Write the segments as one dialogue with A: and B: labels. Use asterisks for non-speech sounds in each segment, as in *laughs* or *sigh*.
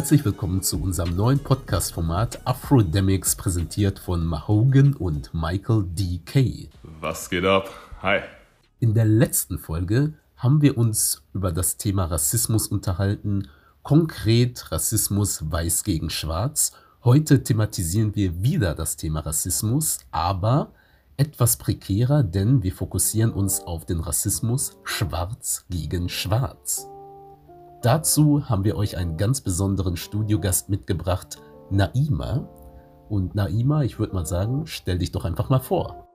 A: Herzlich willkommen zu unserem neuen Podcast-Format Afrodemics, präsentiert von Mahogan und Michael D. Kay.
B: Was geht ab? Hi.
A: In der letzten Folge haben wir uns über das Thema Rassismus unterhalten, konkret Rassismus weiß gegen schwarz. Heute thematisieren wir wieder das Thema Rassismus, aber etwas prekärer, denn wir fokussieren uns auf den Rassismus schwarz gegen schwarz. Dazu haben wir euch einen ganz besonderen Studiogast mitgebracht, Naima. Und Naima, ich würde mal sagen, stell dich doch einfach mal vor.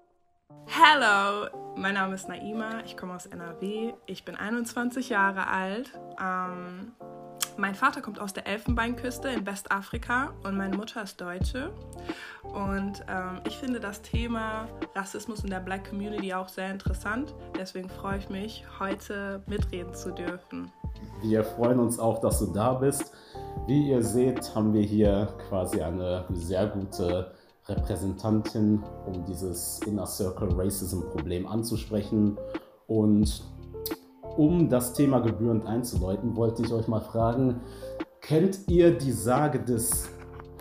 C: Hallo, mein Name ist Naima, ich komme aus NRW, ich bin 21 Jahre alt. Ähm, mein Vater kommt aus der Elfenbeinküste in Westafrika und meine Mutter ist Deutsche. Und ähm, ich finde das Thema Rassismus in der Black Community auch sehr interessant. Deswegen freue ich mich, heute mitreden zu dürfen.
A: Wir freuen uns auch, dass du da bist. Wie ihr seht, haben wir hier quasi eine sehr gute Repräsentantin, um dieses Inner Circle Racism Problem anzusprechen. Und um das Thema gebührend einzuläuten, wollte ich euch mal fragen, kennt ihr die Sage des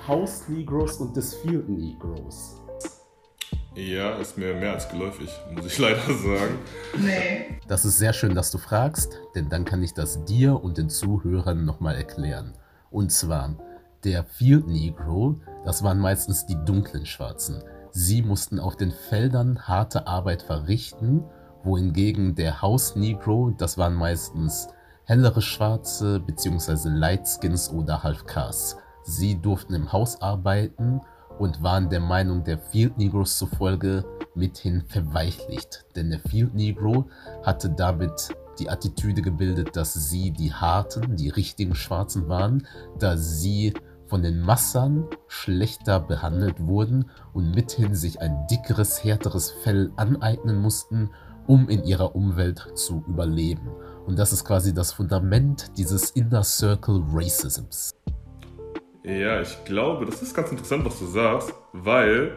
A: House Negroes und des Field Negroes?
B: Ja, ist mir mehr als geläufig, muss ich leider sagen.
A: Nee. Das ist sehr schön, dass du fragst, denn dann kann ich das dir und den Zuhörern nochmal erklären. Und zwar, der Field Negro, das waren meistens die dunklen Schwarzen. Sie mussten auf den Feldern harte Arbeit verrichten, wohingegen der House Negro, das waren meistens hellere Schwarze bzw. Lightskins oder Halfcasts. Sie durften im Haus arbeiten und waren der Meinung der Field Negroes zufolge mithin verweichlicht, denn der Field Negro hatte damit die Attitüde gebildet, dass sie die harten, die richtigen Schwarzen waren, da sie von den Massern schlechter behandelt wurden und mithin sich ein dickeres, härteres Fell aneignen mussten, um in ihrer Umwelt zu überleben. Und das ist quasi das Fundament dieses Inner Circle Racisms.
B: Ja, ich glaube, das ist ganz interessant, was du sagst, weil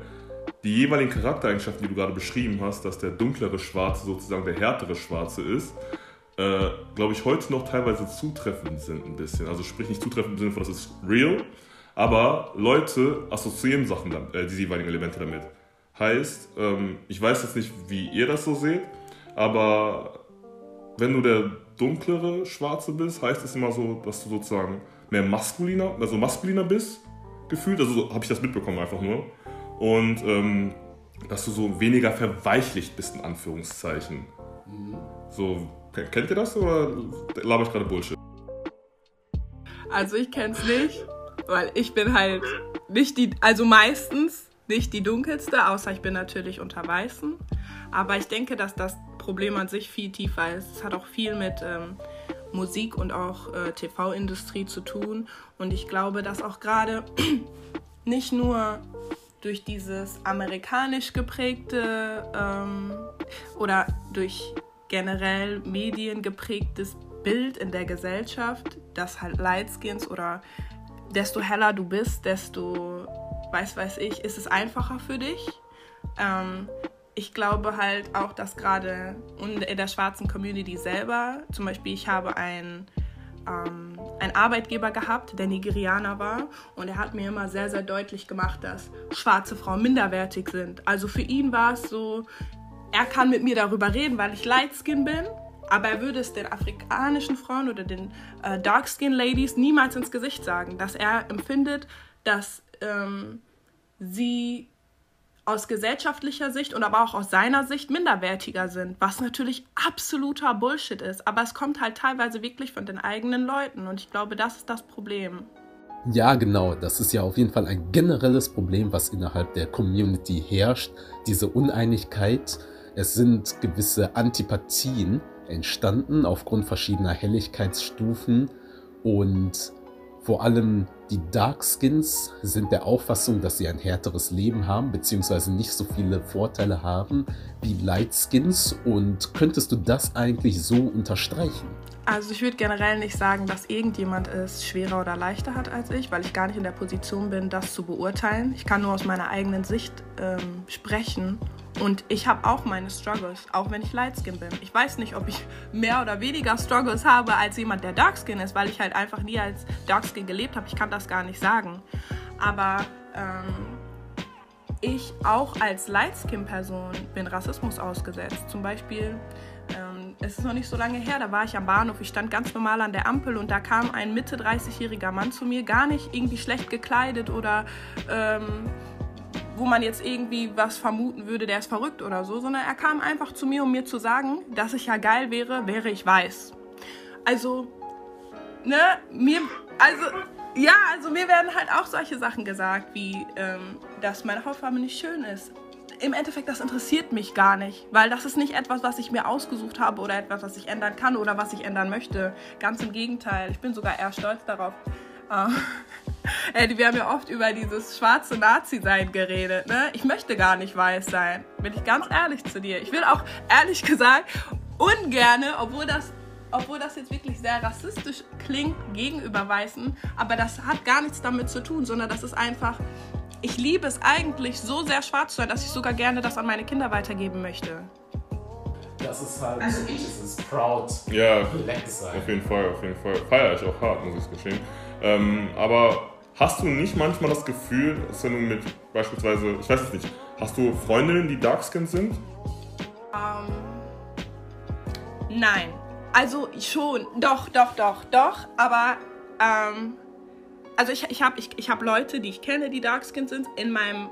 B: die jeweiligen Charaktereigenschaften, die du gerade beschrieben hast, dass der dunklere Schwarze sozusagen der härtere Schwarze ist, äh, glaube ich, heute noch teilweise zutreffend sind ein bisschen. Also sprich nicht zutreffend im Sinne von, das ist real, aber Leute assoziieren Sachen, damit, äh, die jeweiligen Elemente damit. Heißt, ähm, ich weiß jetzt nicht, wie ihr das so seht, aber wenn du der dunklere Schwarze bist, heißt es immer so, dass du sozusagen mehr maskuliner, also maskuliner bist, gefühlt. Also so habe ich das mitbekommen einfach nur. Und ähm, dass du so weniger verweichlicht bist, in Anführungszeichen. Mhm. So, kennt ihr das oder laber ich gerade Bullshit?
C: Also ich kenn's nicht, weil ich bin halt nicht die, also meistens nicht die dunkelste, außer ich bin natürlich unter Weißen. Aber ich denke, dass das Problem an sich viel tiefer ist. Es hat auch viel mit ähm, Musik und auch äh, TV-Industrie zu tun. Und ich glaube, dass auch gerade *clears throat* nicht nur durch dieses amerikanisch geprägte ähm, oder durch generell Medien geprägtes Bild in der Gesellschaft, dass halt Lightskins oder desto heller du bist, desto, weiß weiß ich, ist es einfacher für dich. Ähm, ich glaube halt auch, dass gerade in der schwarzen Community selber, zum Beispiel ich habe einen, ähm, Arbeitgeber gehabt, der Nigerianer war und er hat mir immer sehr, sehr deutlich gemacht, dass schwarze Frauen minderwertig sind. Also für ihn war es so, er kann mit mir darüber reden, weil ich Lightskin bin, aber er würde es den afrikanischen Frauen oder den äh, Darkskin Ladies niemals ins Gesicht sagen, dass er empfindet, dass ähm, sie aus gesellschaftlicher Sicht und aber auch aus seiner Sicht minderwertiger sind, was natürlich absoluter Bullshit ist. Aber es kommt halt teilweise wirklich von den eigenen Leuten und ich glaube, das ist das Problem.
A: Ja, genau. Das ist ja auf jeden Fall ein generelles Problem, was innerhalb der Community herrscht. Diese Uneinigkeit. Es sind gewisse Antipathien entstanden aufgrund verschiedener Helligkeitsstufen und vor allem die Darkskins sind der Auffassung, dass sie ein härteres Leben haben, beziehungsweise nicht so viele Vorteile haben wie Lightskins. Und könntest du das eigentlich so unterstreichen?
C: Also ich würde generell nicht sagen, dass irgendjemand es schwerer oder leichter hat als ich, weil ich gar nicht in der Position bin, das zu beurteilen. Ich kann nur aus meiner eigenen Sicht ähm, sprechen und ich habe auch meine Struggles, auch wenn ich Lightskin bin. Ich weiß nicht, ob ich mehr oder weniger Struggles habe als jemand, der Darkskin ist, weil ich halt einfach nie als Darkskin gelebt habe. Ich kann das gar nicht sagen. Aber ähm, ich auch als Lightskin-Person bin Rassismus ausgesetzt. Zum Beispiel, ähm, es ist noch nicht so lange her, da war ich am Bahnhof, ich stand ganz normal an der Ampel und da kam ein Mitte 30-jähriger Mann zu mir, gar nicht irgendwie schlecht gekleidet oder ähm, wo man jetzt irgendwie was vermuten würde, der ist verrückt oder so, sondern er kam einfach zu mir, um mir zu sagen, dass ich ja geil wäre, wäre ich weiß. Also, ne, mir, also, ja, also mir werden halt auch solche Sachen gesagt, wie, ähm, dass meine Hautfarbe nicht schön ist. Im Endeffekt, das interessiert mich gar nicht, weil das ist nicht etwas, was ich mir ausgesucht habe oder etwas, was ich ändern kann oder was ich ändern möchte. Ganz im Gegenteil, ich bin sogar eher stolz darauf. Äh, *laughs* wir haben ja oft über dieses schwarze Nazi-Sein geredet. Ne? Ich möchte gar nicht weiß sein, bin ich ganz ehrlich zu dir. Ich will auch ehrlich *laughs* gesagt ungerne, obwohl das, obwohl das jetzt wirklich sehr rassistisch klingt gegenüber Weißen, aber das hat gar nichts damit zu tun, sondern das ist einfach, ich liebe es eigentlich so sehr schwarz zu sein, dass ich sogar gerne das an meine Kinder weitergeben möchte.
D: Das ist halt also ich, dieses proud
B: ja, Black sein. Auf jeden Fall, auf jeden Fall. Feier ich auch hart, muss ich gestehen. Ähm, aber Hast du nicht manchmal das Gefühl, dass wenn du mit beispielsweise, ich weiß es nicht, hast du Freundinnen, die Darkskin sind?
C: Um, ähm, nein. Also schon, doch, doch, doch, doch, aber ähm, also ich, ich habe ich, ich hab Leute, die ich kenne, die Darkskin sind, in meinem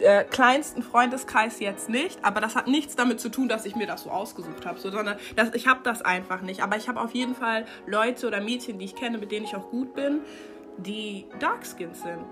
C: äh, kleinsten Freundeskreis jetzt nicht, aber das hat nichts damit zu tun, dass ich mir das so ausgesucht habe, so, sondern dass, ich habe das einfach nicht. Aber ich habe auf jeden Fall Leute oder Mädchen, die ich kenne, mit denen ich auch gut bin die Darkskins sind.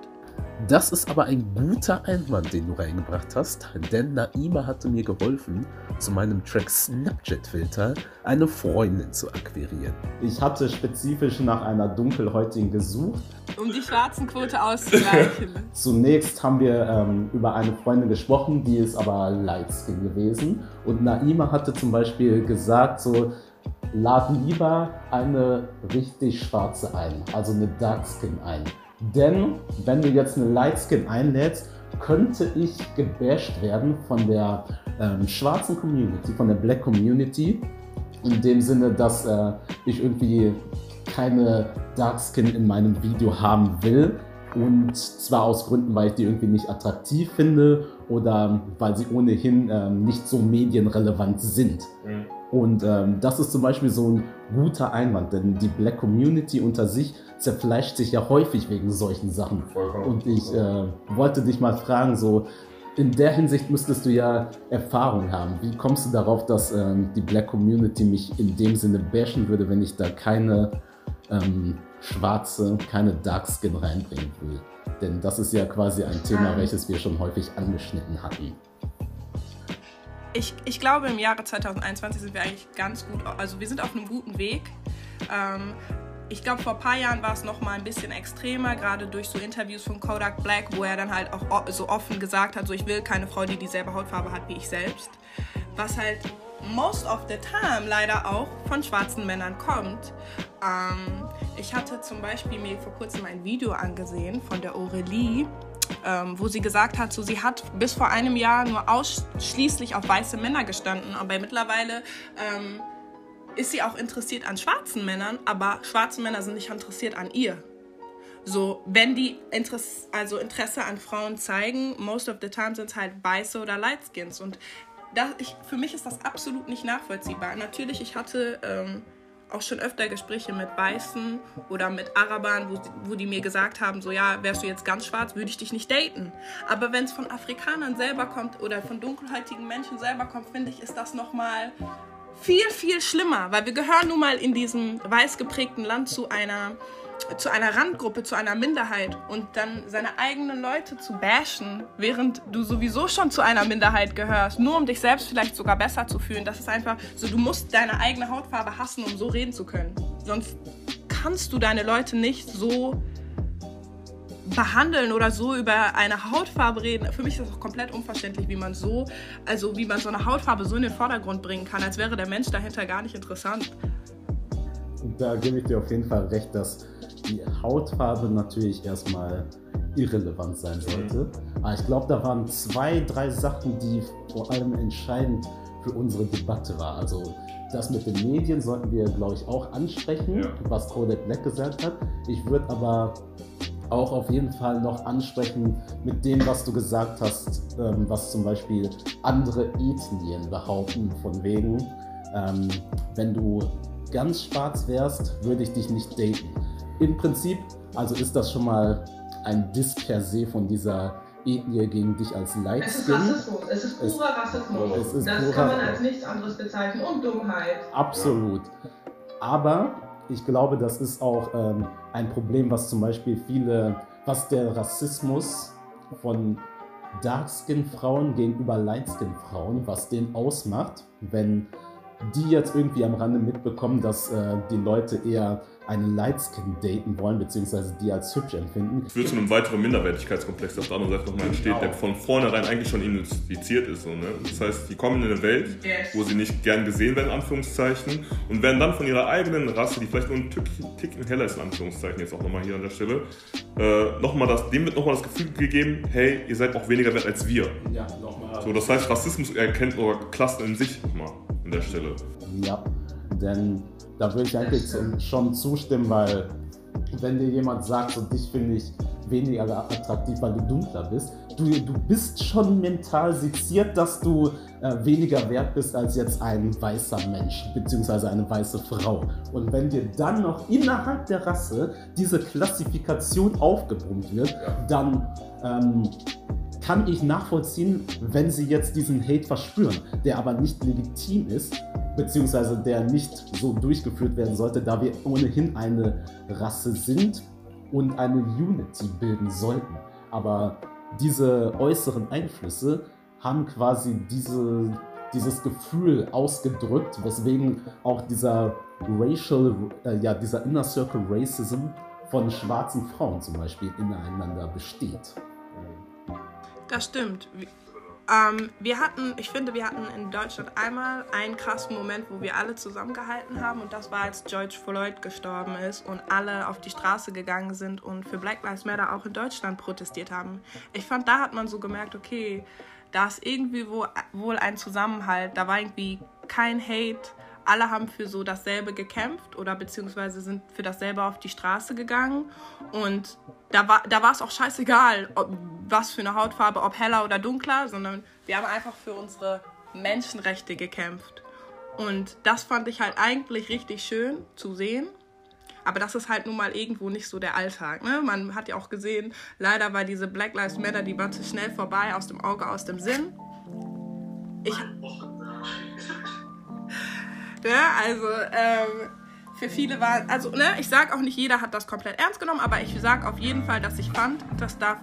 D: Das ist aber ein guter Einwand, den du reingebracht hast, denn Naima hatte mir geholfen, zu meinem Track Snapchat-Filter eine Freundin zu akquirieren.
A: Ich hatte spezifisch nach einer Dunkelhäutigen gesucht.
C: Um die Schwarzenquote auszugleichen. *laughs*
A: Zunächst haben wir ähm, über eine Freundin gesprochen, die ist aber Lightskin gewesen. Und Naima hatte zum Beispiel gesagt, so, lad lieber eine richtig schwarze ein, also eine Darkskin ein. Denn wenn du jetzt eine Lightskin einlädst, könnte ich gebasht werden von der ähm, schwarzen Community, von der Black Community. In dem Sinne, dass äh, ich irgendwie keine Darkskin in meinem Video haben will. Und zwar aus Gründen, weil ich die irgendwie nicht attraktiv finde oder weil sie ohnehin ähm, nicht so medienrelevant sind. Mhm. Und ähm, das ist zum Beispiel so ein guter Einwand, denn die Black Community unter sich zerfleischt sich ja häufig wegen solchen Sachen. Und ich äh, wollte dich mal fragen, so in der Hinsicht müsstest du ja Erfahrung haben. Wie kommst du darauf, dass ähm, die Black Community mich in dem Sinne bashen würde, wenn ich da keine ähm, schwarze, keine Dark Skin reinbringen will? Denn das ist ja quasi ein Thema, ah. welches wir schon häufig angeschnitten hatten
C: ich, ich glaube, im Jahre 2021 sind wir eigentlich ganz gut, also wir sind auf einem guten Weg. Ähm, ich glaube, vor ein paar Jahren war es noch mal ein bisschen extremer, gerade durch so Interviews von Kodak Black, wo er dann halt auch so offen gesagt hat, so ich will keine Frau, die dieselbe Hautfarbe hat wie ich selbst. Was halt most of the time leider auch von schwarzen Männern kommt. Ähm, ich hatte zum Beispiel mir vor kurzem ein Video angesehen von der Aurelie, ähm, wo sie gesagt hat, so, sie hat bis vor einem Jahr nur ausschließlich auf weiße Männer gestanden, aber mittlerweile ähm, ist sie auch interessiert an schwarzen Männern, aber schwarze Männer sind nicht interessiert an ihr. So, wenn die Interesse, also Interesse an Frauen zeigen, most of the time sind es halt weiße oder Lightskins. Und das, ich, für mich ist das absolut nicht nachvollziehbar. Natürlich, ich hatte ähm, auch schon öfter Gespräche mit Weißen oder mit Arabern, wo, wo die mir gesagt haben, so ja, wärst du jetzt ganz schwarz, würde ich dich nicht daten. Aber wenn es von Afrikanern selber kommt oder von dunkelhäutigen Menschen selber kommt, finde ich, ist das nochmal viel, viel schlimmer, weil wir gehören nun mal in diesem weiß geprägten Land zu einer zu einer Randgruppe, zu einer Minderheit und dann seine eigenen Leute zu bashen, während du sowieso schon zu einer Minderheit gehörst, nur um dich selbst vielleicht sogar besser zu fühlen. Das ist einfach so, du musst deine eigene Hautfarbe hassen, um so reden zu können. Sonst kannst du deine Leute nicht so behandeln oder so über eine Hautfarbe reden. Für mich ist das auch komplett unverständlich, wie man so, also wie man so eine Hautfarbe so in den Vordergrund bringen kann, als wäre der Mensch dahinter gar nicht interessant.
A: Da gebe ich dir auf jeden Fall recht, dass die Hautfarbe natürlich erstmal irrelevant sein sollte. Aber ich glaube, da waren zwei, drei Sachen, die vor allem entscheidend für unsere Debatte waren. Also das mit den Medien sollten wir, glaube ich, auch ansprechen, ja. was Kodak Black gesagt hat. Ich würde aber auch auf jeden Fall noch ansprechen mit dem, was du gesagt hast, ähm, was zum Beispiel andere Ethnien behaupten, von wegen, ähm, wenn du ganz schwarz wärst, würde ich dich nicht daten. Im Prinzip, also ist das schon mal ein Diss per se von dieser Ethnie gegen dich als Lightskin. Es ist
C: Rassismus, es ist purer Rassismus. Es ist das kann man als nichts anderes bezeichnen und Dummheit.
A: Absolut. Aber ich glaube, das ist auch ähm, ein Problem, was zum Beispiel viele, was der Rassismus von Darkskin-Frauen gegenüber Lightskin-Frauen, was den ausmacht, wenn die jetzt irgendwie am Rande mitbekommen, dass äh, die Leute eher einen Lightskin daten wollen, beziehungsweise die als hübsch empfinden.
B: Führt zu einem weiteren Minderwertigkeitskomplex, der auf der anderen Seite nochmal entsteht, der von vornherein eigentlich schon infiziert ist. So, ne? Das heißt, die kommen in eine Welt, wo sie nicht gern gesehen werden, in Anführungszeichen, und werden dann von ihrer eigenen Rasse, die vielleicht nur ein Ticken heller ist, in Anführungszeichen, jetzt auch nochmal hier an der Stelle, äh, noch mal das, dem wird nochmal das Gefühl gegeben, hey, ihr seid auch weniger wert als wir. Ja, nochmal. So, das heißt, Rassismus erkennt oder Klassen in sich nochmal an der Stelle.
A: Ja, denn da würde ich eigentlich schon zustimmen, weil wenn dir jemand sagt, so dich finde ich weniger attraktiv, weil du dunkler bist, du, du bist schon mental seziert, dass du äh, weniger wert bist als jetzt ein weißer Mensch, beziehungsweise eine weiße Frau. Und wenn dir dann noch innerhalb der Rasse diese Klassifikation aufgebrummt wird, dann ähm, kann ich nachvollziehen, wenn sie jetzt diesen Hate verspüren, der aber nicht legitim ist, beziehungsweise der nicht so durchgeführt werden sollte, da wir ohnehin eine Rasse sind und eine Unity bilden sollten. Aber diese äußeren Einflüsse haben quasi diese, dieses Gefühl ausgedrückt, weswegen auch dieser Racial, äh, ja, dieser Inner Circle Racism von schwarzen Frauen zum Beispiel ineinander besteht.
C: Das stimmt. Ähm, wir hatten, ich finde, wir hatten in Deutschland einmal einen krassen Moment, wo wir alle zusammengehalten haben und das war, als George Floyd gestorben ist und alle auf die Straße gegangen sind und für Black Lives Matter auch in Deutschland protestiert haben. Ich fand, da hat man so gemerkt, okay, da ist irgendwie wo, wohl ein Zusammenhalt, da war irgendwie kein Hate, alle haben für so dasselbe gekämpft oder beziehungsweise sind für dasselbe auf die Straße gegangen. Und da war, da es auch scheißegal, ob, was für eine Hautfarbe, ob heller oder dunkler, sondern wir haben einfach für unsere Menschenrechte gekämpft. Und das fand ich halt eigentlich richtig schön zu sehen. Aber das ist halt nun mal irgendwo nicht so der Alltag. Ne? Man hat ja auch gesehen, leider war diese Black Lives Matter Debatte schnell vorbei, aus dem Auge, aus dem Sinn. Ich, Ne? Also ähm, für viele war, also ne, ich sage auch nicht, jeder hat das komplett ernst genommen, aber ich sage auf jeden Fall, dass ich fand, dass da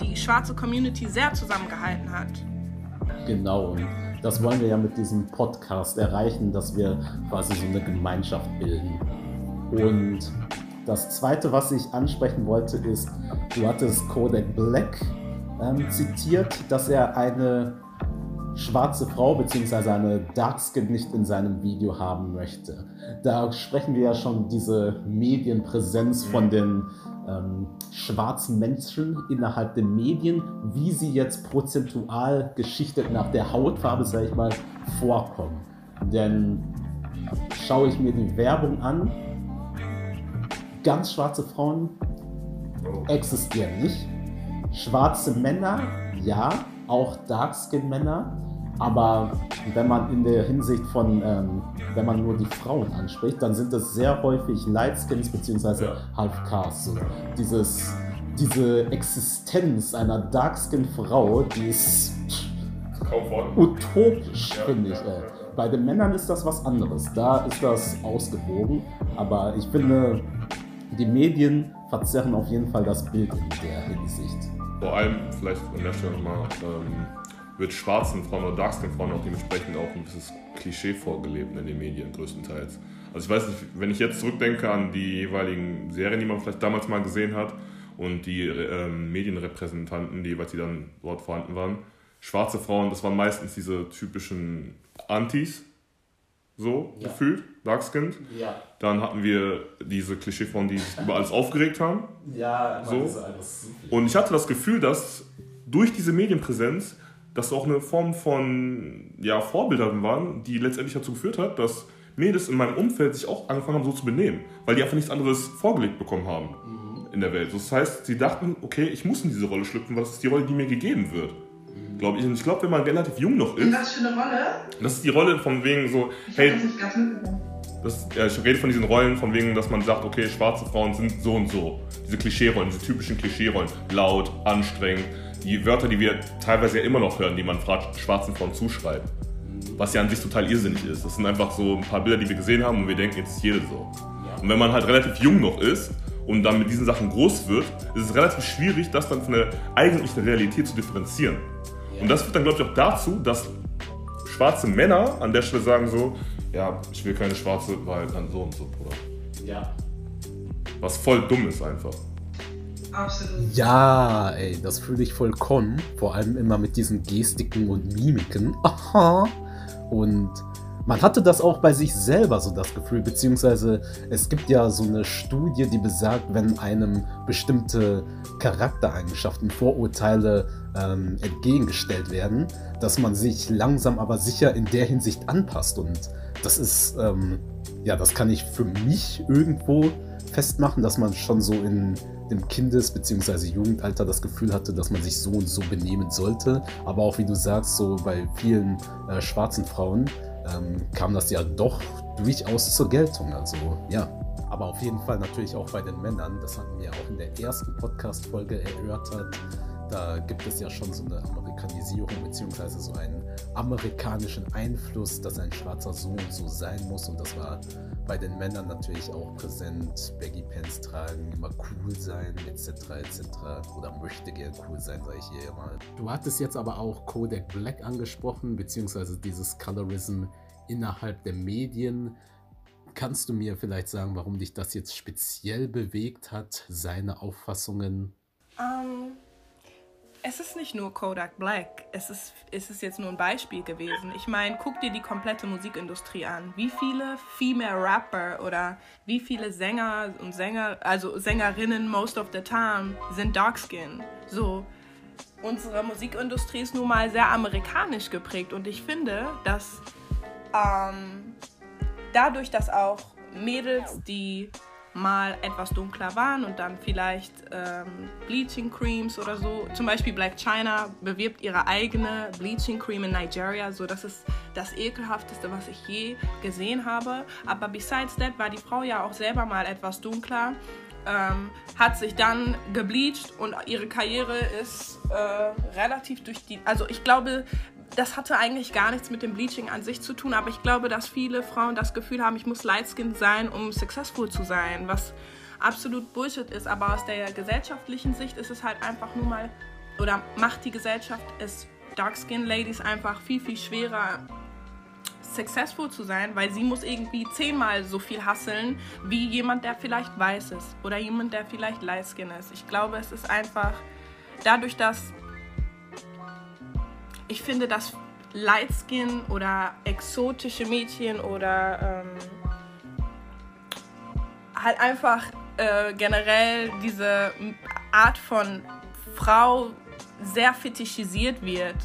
C: die schwarze Community sehr zusammengehalten hat.
A: Genau, und das wollen wir ja mit diesem Podcast erreichen, dass wir quasi so eine Gemeinschaft bilden. Und das Zweite, was ich ansprechen wollte, ist, du hattest Kodak Black ähm, zitiert, dass er eine schwarze Frau bzw. eine Darkskin nicht in seinem Video haben möchte. Da sprechen wir ja schon diese Medienpräsenz von den ähm, schwarzen Menschen innerhalb der Medien, wie sie jetzt prozentual geschichtet nach der Hautfarbe, sage ich mal, vorkommen. Denn schaue ich mir die Werbung an, ganz schwarze Frauen existieren nicht. Schwarze Männer, ja, auch Darkskin-Männer, aber wenn man in der Hinsicht von, ähm, wenn man nur die Frauen anspricht, dann sind das sehr häufig Lightskins bzw. Ja. Half-Cars. So. Dieses, diese Existenz einer Darkskin-Frau, die ist utopisch, ja, finde ich. Ja, Bei den Männern ist das was anderes. Da ist das ausgewogen. Aber ich finde, die Medien verzerren auf jeden Fall das Bild in der Hinsicht.
B: Vor allem, vielleicht an der Stelle nochmal, ähm, wird schwarzen Frauen oder darkskin Frauen auch dementsprechend auch ein bisschen Klischee vorgelebt in den Medien größtenteils. Also ich weiß nicht, wenn ich jetzt zurückdenke an die jeweiligen Serien, die man vielleicht damals mal gesehen hat und die ähm, Medienrepräsentanten, die jeweils die dann dort vorhanden waren, schwarze Frauen, das waren meistens diese typischen Antis, so
E: Ja.
B: gefühlt, Darkskinned.
E: Ja.
B: Dann hatten wir diese Klischeefrauen, die sich über alles aufgeregt haben.
E: Ja,
B: So. Und ich hatte das Gefühl, dass durch diese Medienpräsenz das auch eine Form von ja, Vorbildern waren, die letztendlich dazu geführt hat, dass Mädels in meinem Umfeld sich auch angefangen haben, so zu benehmen, weil die einfach nichts anderes vorgelegt bekommen haben in der Welt. Das heißt, sie dachten, okay, ich muss in diese Rolle schlüpfen, weil das ist die Rolle, die mir gegeben wird. Glaube ich. Und ich glaube, wenn man relativ jung noch ist,
F: was für eine Rolle?
B: das ist die Rolle von wegen so,
F: Ich
B: hey,
F: das nicht ganz
B: das, ja, ich rede von diesen Rollen, von wegen, dass man sagt, okay, schwarze Frauen sind so und so. Diese Klischeerollen, diese typischen Klischeerollen. Laut, anstrengend. Die Wörter, die wir teilweise ja immer noch hören, die man schwarzen Frauen zuschreibt. Was ja an sich total irrsinnig ist. Das sind einfach so ein paar Bilder, die wir gesehen haben und wir denken, jetzt ist jede so. Und wenn man halt relativ jung noch ist und dann mit diesen Sachen groß wird, ist es relativ schwierig, das dann von der eigentlichen Realität zu differenzieren. Und das führt dann, glaube ich, auch dazu, dass schwarze Männer an der Stelle sagen so, ja, ich will keine schwarze, weil dann so und so, Bruder.
E: Ja.
B: Was voll dumm ist einfach.
F: Absolut.
A: Ja, ey, das fühle ich vollkommen. Vor allem immer mit diesen Gestiken und Mimiken. *laughs* Aha. Und man hatte das auch bei sich selber so das Gefühl, beziehungsweise es gibt ja so eine Studie, die besagt, wenn einem bestimmte Charaktereigenschaften, Vorurteile ähm, entgegengestellt werden, dass man sich langsam aber sicher in der Hinsicht anpasst. Und das ist, ähm, ja, das kann ich für mich irgendwo festmachen, dass man schon so in dem Kindes- bzw. Jugendalter das Gefühl hatte, dass man sich so und so benehmen sollte. Aber auch wie du sagst, so bei vielen äh, schwarzen Frauen ähm, kam das ja doch durchaus zur Geltung. Also ja. Aber auf jeden Fall natürlich auch bei den Männern. Das hatten wir auch in der ersten Podcast-Folge erörtert. Da gibt es ja schon so eine Amerikanisierung beziehungsweise so einen amerikanischen Einfluss, dass ein Schwarzer so und so sein muss. Und das war bei den Männern natürlich auch präsent. Baggy Pants tragen, immer cool sein, etc. etc. Oder möchte gern cool sein, sage ich hier mal. Du hattest jetzt aber auch Kodak Black angesprochen, beziehungsweise dieses Colorism innerhalb der Medien. Kannst du mir vielleicht sagen, warum dich das jetzt speziell bewegt hat, seine Auffassungen?
C: Ähm, es ist nicht nur Kodak Black. Es ist, es ist jetzt nur ein Beispiel gewesen. Ich meine, guck dir die komplette Musikindustrie an. Wie viele Female Rapper oder wie viele Sänger und Sänger, also Sängerinnen most of the time, sind dark skin. So, unsere Musikindustrie ist nun mal sehr amerikanisch geprägt und ich finde, dass ähm, dadurch, dass auch Mädels, die mal etwas dunkler waren und dann vielleicht ähm, Bleaching Creams oder so. Zum Beispiel Black China bewirbt ihre eigene Bleaching Cream in Nigeria. So, das ist das ekelhafteste, was ich je gesehen habe. Aber besides that war die Frau ja auch selber mal etwas dunkler. Ähm, hat sich dann gebleached und ihre Karriere ist äh, relativ durch die. Also ich glaube, das hatte eigentlich gar nichts mit dem Bleaching an sich zu tun, aber ich glaube, dass viele Frauen das Gefühl haben, ich muss light-skinned sein, um successful zu sein, was absolut Bullshit ist. Aber aus der gesellschaftlichen Sicht ist es halt einfach nur mal, oder macht die Gesellschaft es dark-skinned Ladies einfach viel, viel schwerer, successful zu sein, weil sie muss irgendwie zehnmal so viel hasseln wie jemand, der vielleicht weiß ist oder jemand, der vielleicht light-skin ist. Ich glaube, es ist einfach dadurch, dass ich finde, dass Lightskin oder exotische Mädchen oder ähm, halt einfach äh, generell diese Art von Frau sehr fetischisiert wird.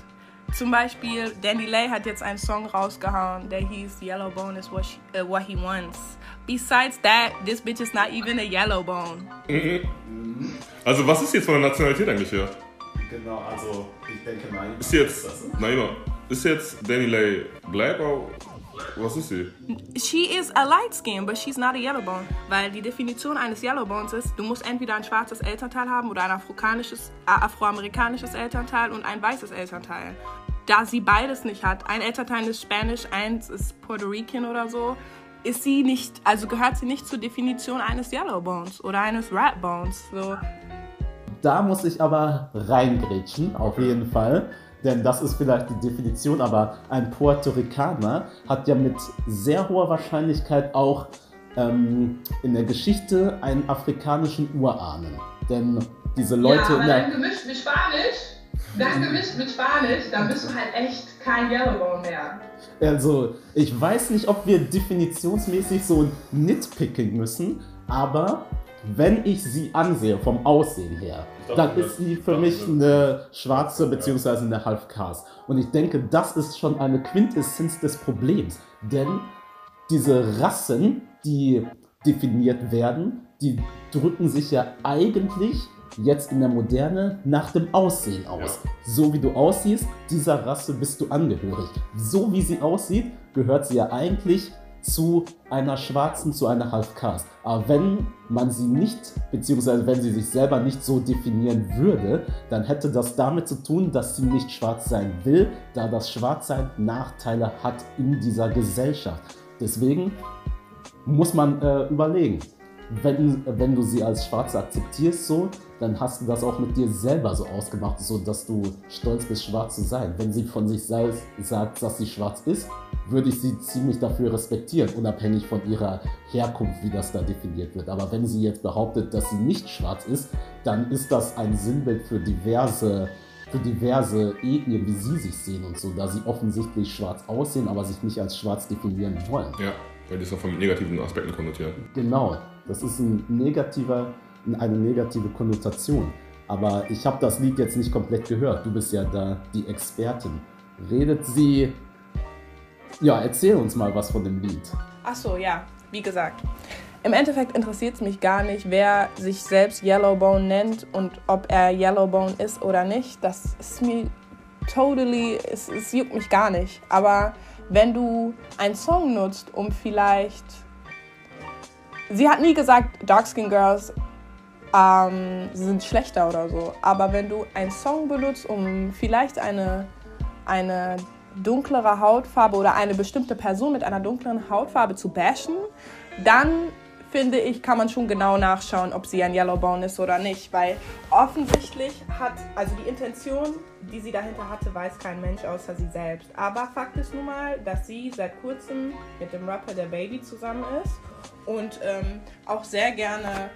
C: Zum Beispiel, Danny Lay hat jetzt einen Song rausgehauen, der hieß Yellow Bone is what, she, uh, what he wants. Besides that, this bitch is not even a yellow bone.
B: Also was ist jetzt von der Nationalität eigentlich her?
E: Genau, also ich denke mal.
B: Ist jetzt, Naima, ist jetzt Danny Lay black oder was ist sie?
C: She is a light skin, but she's not a yellow bone. Weil die Definition eines yellow bones ist, du musst entweder ein schwarzes Elternteil haben oder ein afrikanisches, äh, afroamerikanisches Elternteil und ein weißes Elternteil. Da sie beides nicht hat, ein Elternteil ist Spanisch, eins ist Puerto Rican oder so, ist sie nicht, also gehört sie nicht zur Definition eines yellow bones oder eines rat bones. So.
E: Da muss ich aber reingrätschen, auf jeden Fall. Denn das ist vielleicht die Definition, aber ein Puerto Ricaner hat ja mit sehr hoher Wahrscheinlichkeit auch ähm, in der Geschichte einen afrikanischen Urahnen. Denn diese Leute
F: ja, aber dann gemischt mit Spanisch.
G: Das gemischt mit Spanisch, dann bist du halt echt kein Yellowbone mehr.
A: Also, ich weiß nicht, ob wir definitionsmäßig so nitpicken müssen, aber wenn ich sie ansehe, vom Aussehen her, dann ist sie für mich eine schwarze bzw. eine Half-Caste. Und ich denke, das ist schon eine Quintessenz des Problems. Denn diese Rassen, die definiert werden, die drücken sich ja eigentlich jetzt in der Moderne nach dem Aussehen aus. So wie du aussiehst, dieser Rasse bist du angehörig. So wie sie aussieht, gehört sie ja eigentlich zu einer schwarzen, zu einer Half-Caste. Aber wenn man sie nicht, beziehungsweise wenn sie sich selber nicht so definieren würde, dann hätte das damit zu tun, dass sie nicht schwarz sein will, da das Schwarzsein Nachteile hat in dieser Gesellschaft. Deswegen muss man äh, überlegen. Wenn, wenn du sie als Schwarze akzeptierst, so, dann hast du das auch mit dir selber so ausgemacht, so dass du stolz bist, schwarz zu sein. Wenn sie von sich selbst sagt, dass sie schwarz ist, würde ich sie ziemlich dafür respektieren, unabhängig von ihrer Herkunft, wie das da definiert wird. Aber wenn sie jetzt behauptet, dass sie nicht schwarz ist, dann ist das ein Sinnbild für diverse, für diverse Ethnien, wie sie sich sehen und so, da sie offensichtlich schwarz aussehen, aber sich nicht als schwarz definieren wollen.
B: Ja, weil die ist auch von negativen Aspekten konnotiert.
A: Genau, das ist ein negativer, eine negative Konnotation. Aber ich habe das Lied jetzt nicht komplett gehört. Du bist ja da die Expertin. Redet sie. Ja, erzähl uns mal was von dem Lied.
C: Ach so, ja, wie gesagt. Im Endeffekt interessiert es mich gar nicht, wer sich selbst Yellowbone nennt und ob er Yellowbone ist oder nicht. Das ist mir totally, es, es juckt mich gar nicht. Aber wenn du einen Song nutzt, um vielleicht. Sie hat nie gesagt, Dark Skin Girls ähm, sind schlechter oder so. Aber wenn du einen Song benutzt, um vielleicht eine, eine dunklere Hautfarbe oder eine bestimmte Person mit einer dunkleren Hautfarbe zu bashen, dann finde ich, kann man schon genau nachschauen, ob sie ein Yellowbone ist oder nicht, weil offensichtlich hat, also die Intention, die sie dahinter hatte, weiß kein Mensch außer sie selbst. Aber Fakt ist nun mal, dass sie seit kurzem mit dem Rapper der Baby zusammen ist und ähm, auch sehr gerne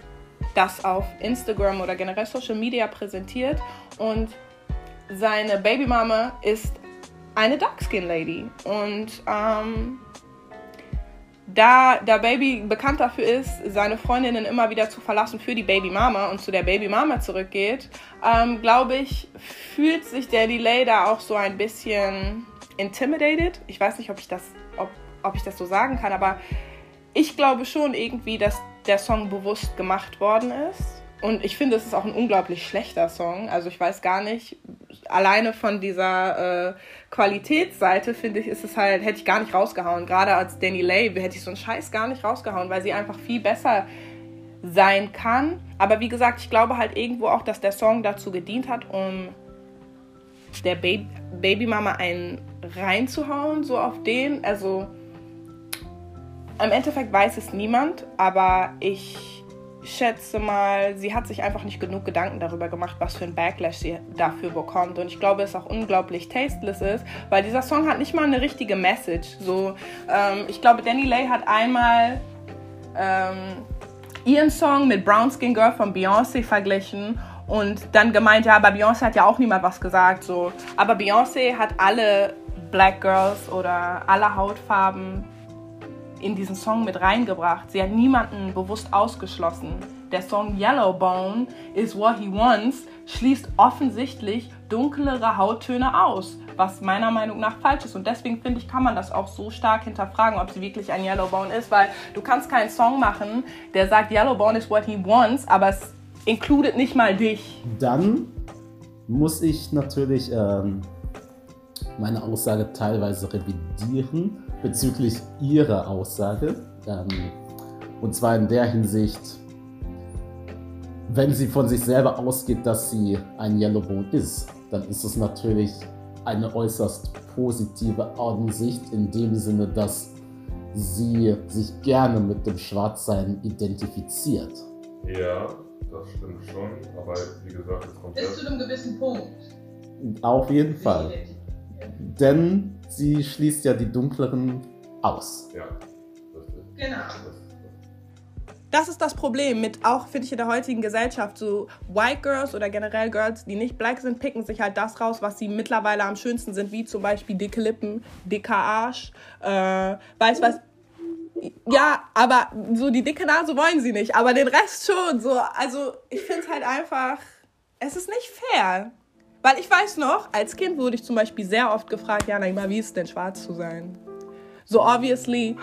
C: das auf Instagram oder generell Social Media präsentiert und seine Babymama ist eine Darkskin Lady und ähm, da der Baby bekannt dafür ist, seine Freundinnen immer wieder zu verlassen für die Babymama und zu der Babymama zurückgeht, ähm, glaube ich, fühlt sich der Delay da auch so ein bisschen intimidated. Ich weiß nicht, ob ich das, ob, ob ich das so sagen kann, aber ich glaube schon irgendwie, dass der Song bewusst gemacht worden ist. Und ich finde, es ist auch ein unglaublich schlechter Song. Also ich weiß gar nicht, alleine von dieser äh, Qualitätsseite finde ich, ist es halt, hätte ich gar nicht rausgehauen. Gerade als Danny Lay hätte ich so einen Scheiß gar nicht rausgehauen, weil sie einfach viel besser sein kann. Aber wie gesagt, ich glaube halt irgendwo auch, dass der Song dazu gedient hat, um der Baby Babymama einen reinzuhauen, so auf den. Also im Endeffekt weiß es niemand, aber ich schätze mal, sie hat sich einfach nicht genug Gedanken darüber gemacht, was für ein Backlash sie dafür bekommt. Und ich glaube, es auch unglaublich tasteless ist, weil dieser Song hat nicht mal eine richtige Message. So, ähm, ich glaube, Danny Lay hat einmal ähm, ihren Song mit Brown Skin Girl von Beyoncé verglichen und dann gemeint, ja, aber Beyoncé hat ja auch niemand was gesagt. So. Aber Beyoncé hat alle Black Girls oder alle Hautfarben in diesen Song mit reingebracht. Sie hat niemanden bewusst ausgeschlossen. Der Song Yellowbone is what he wants schließt offensichtlich dunklere Hauttöne aus, was meiner Meinung nach falsch ist. Und deswegen finde ich, kann man das auch so stark hinterfragen, ob sie wirklich ein Yellowbone ist, weil du kannst keinen Song machen, der sagt Yellowbone is what he wants, aber es includet nicht mal dich.
A: Dann muss ich natürlich ähm, meine Aussage teilweise revidieren bezüglich ihrer Aussage. Ähm, und zwar in der Hinsicht, wenn sie von sich selber ausgeht, dass sie ein Yellowbone ist, dann ist es natürlich eine äußerst positive Ansicht in dem Sinne, dass sie sich gerne mit dem Schwarzsein identifiziert.
B: Ja, das stimmt schon. Aber wie gesagt, es kommt
G: Bis zu einem gewissen Punkt.
A: Auf jeden Fall. Denn sie schließt ja die dunkleren aus.
B: Ja.
G: Genau.
B: Das
C: ist das Problem mit auch, finde ich, in der heutigen Gesellschaft. So White Girls oder generell Girls, die nicht black sind, picken sich halt das raus, was sie mittlerweile am schönsten sind, wie zum Beispiel dicke Lippen, dicker Arsch, äh, weiß was. Ja, aber so die dicke Nase wollen sie nicht, aber den Rest schon. So, also ich finde es halt einfach, es ist nicht fair. Weil ich weiß noch, als Kind wurde ich zum Beispiel sehr oft gefragt, ja, Naima, wie ist es denn schwarz zu sein? So obviously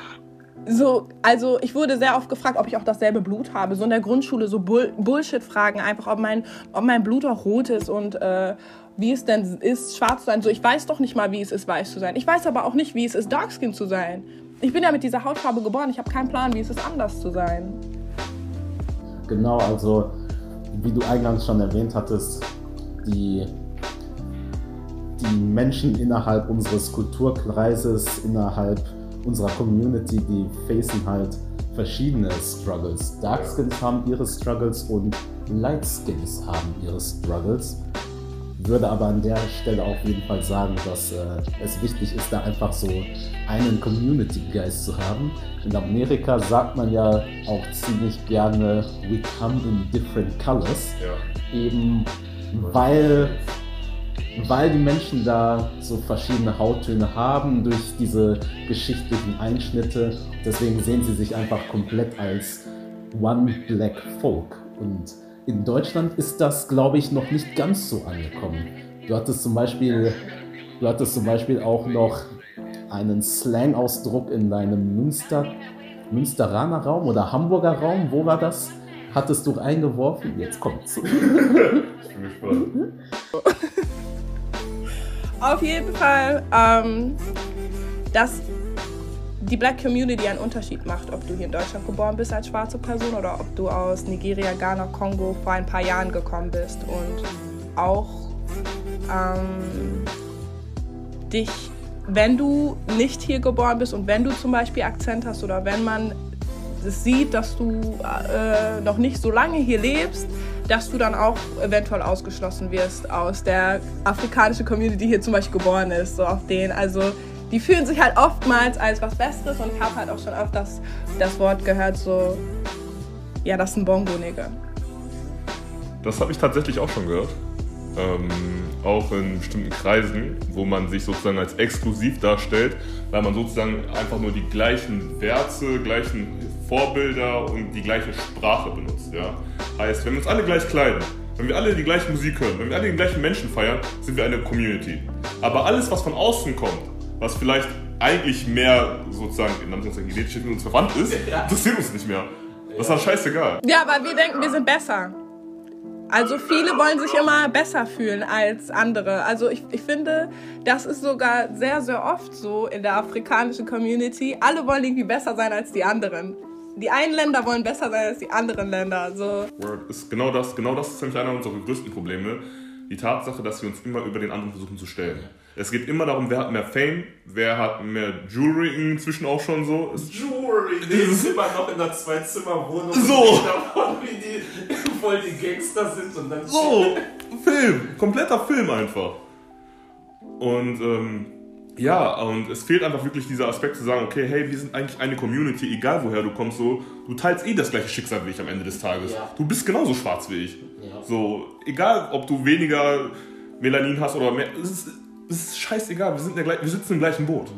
C: so, also ich wurde sehr oft gefragt, ob ich auch dasselbe Blut habe. So in der Grundschule so Bull Bullshit-Fragen einfach, ob mein, ob mein Blut auch rot ist und äh, wie es denn ist, schwarz zu sein. So, ich weiß doch nicht mal, wie es ist, weiß zu sein. Ich weiß aber auch nicht, wie es ist, darkskin zu sein. Ich bin ja mit dieser Hautfarbe geboren. Ich habe keinen Plan, wie es ist, anders zu sein.
A: Genau, also wie du eingangs schon erwähnt hattest, die, die Menschen innerhalb unseres Kulturkreises, innerhalb unserer Community, die facen halt verschiedene Struggles. Darkskins haben ihre Struggles und Lightskins haben ihre Struggles. Würde aber an der Stelle auf jeden Fall sagen, dass äh, es wichtig ist, da einfach so einen Community-Geist zu haben. In Amerika sagt man ja auch ziemlich gerne, we come in different colors.
B: Ja.
A: Eben weil weil die Menschen da so verschiedene Hauttöne haben durch diese geschichtlichen Einschnitte. Deswegen sehen sie sich einfach komplett als One Black Folk. Und in Deutschland ist das, glaube ich, noch nicht ganz so angekommen. Du hattest zum Beispiel, du hattest zum Beispiel auch noch einen Slang-Ausdruck in deinem Münster, Münsteraner Raum oder Hamburger Raum. Wo war das? Hattest du eingeworfen? Jetzt kommt's.
B: Ich bin gespannt. *laughs*
C: Auf jeden Fall, ähm, dass die Black Community einen Unterschied macht, ob du hier in Deutschland geboren bist als schwarze Person oder ob du aus Nigeria, Ghana, Kongo vor ein paar Jahren gekommen bist und auch ähm, dich, wenn du nicht hier geboren bist und wenn du zum Beispiel Akzent hast oder wenn man es sieht, dass du äh, noch nicht so lange hier lebst, dass du dann auch eventuell ausgeschlossen wirst aus der afrikanischen Community, die hier zum Beispiel geboren ist. So auf den, also die fühlen sich halt oftmals als was Besseres und ich habe halt auch schon oft das, das Wort gehört, so, ja, das ist ein Bongo-Nigger.
B: Das habe ich tatsächlich auch schon gehört. Ähm, auch in bestimmten Kreisen, wo man sich sozusagen als exklusiv darstellt, weil man sozusagen einfach nur die gleichen Werte, gleichen Vorbilder und die gleiche Sprache benutzt. Ja? Heißt, wenn wir uns alle gleich kleiden, wenn wir alle die gleiche Musik hören, wenn wir alle den gleichen Menschen feiern, sind wir eine Community. Aber alles, was von außen kommt, was vielleicht eigentlich mehr sozusagen in Anführungszeichen genetisch mit uns verwandt ist, *laughs* interessiert uns nicht mehr. Das ist dann scheißegal.
C: Ja, aber wir denken, wir sind besser. Also viele wollen sich immer besser fühlen als andere. Also ich, ich finde, das ist sogar sehr, sehr oft so in der afrikanischen Community. Alle wollen irgendwie besser sein als die anderen. Die einen Länder wollen besser sein als die anderen Länder. So.
B: Word. Ist genau das, genau das ist nämlich einer unserer größten Probleme. Die Tatsache, dass wir uns immer über den anderen versuchen zu stellen. Es geht immer darum, wer hat mehr Fame, wer hat mehr Jewelry inzwischen auch schon so. Es-
H: Jewelry, die ist immer noch in einer Zwei-Zimmer-Wohnung.
B: So.
H: und davon, wie die voll die Gangster sind und dann
B: So, Film, kompletter Film einfach. Und ähm, ja, und es fehlt einfach wirklich dieser Aspekt zu sagen, okay, hey, wir sind eigentlich eine Community, egal woher du kommst, so, du teilst eh das gleiche Schicksal wie ich am Ende des Tages.
H: Ja.
B: Du bist genauso schwarz wie ich.
H: Ja.
B: So, egal ob du weniger Melanin hast oder mehr, es ist, es ist scheißegal, wir, sind in der, wir sitzen im gleichen Boot.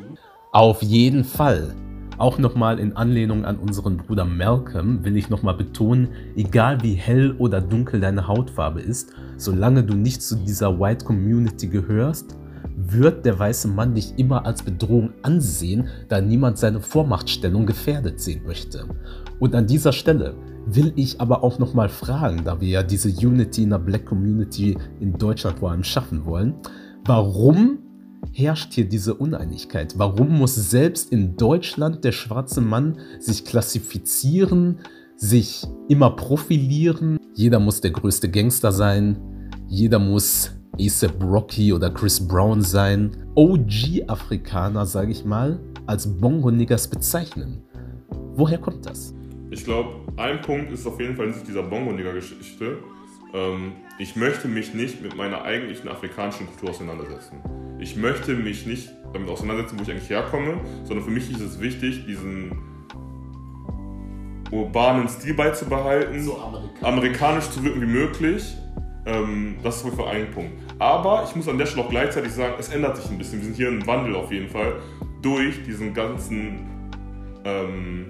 D: Auf jeden Fall. Auch nochmal in Anlehnung an unseren Bruder Malcolm will ich nochmal betonen, egal wie hell oder dunkel deine Hautfarbe ist, solange du nicht zu dieser White Community gehörst, wird der weiße Mann dich immer als Bedrohung ansehen, da niemand seine Vormachtstellung gefährdet sehen möchte. Und an dieser Stelle will ich aber auch nochmal fragen, da wir ja diese Unity in der Black Community in Deutschland vor allem schaffen wollen, warum herrscht hier diese Uneinigkeit? Warum muss selbst in Deutschland der schwarze Mann sich klassifizieren, sich immer profilieren? Jeder muss der größte Gangster sein, jeder muss ASAP Rocky oder Chris Brown sein. OG-Afrikaner, sage ich mal, als Bongo-Niggers bezeichnen. Woher kommt das?
B: Ich glaube, ein Punkt ist auf jeden Fall nicht dieser Bongo-Nigger-Geschichte. Ähm, ich möchte mich nicht mit meiner eigentlichen afrikanischen Kultur auseinandersetzen. Ich möchte mich nicht damit auseinandersetzen, wo ich eigentlich herkomme, sondern für mich ist es wichtig, diesen urbanen Stil beizubehalten,
A: So amerikanisch.
B: amerikanisch zu wirken wie möglich. Ähm, das ist wohl für einen Punkt. Aber ich muss an der Stelle auch gleichzeitig sagen, es ändert sich ein bisschen. Wir sind hier im Wandel auf jeden Fall durch diesen ganzen ähm,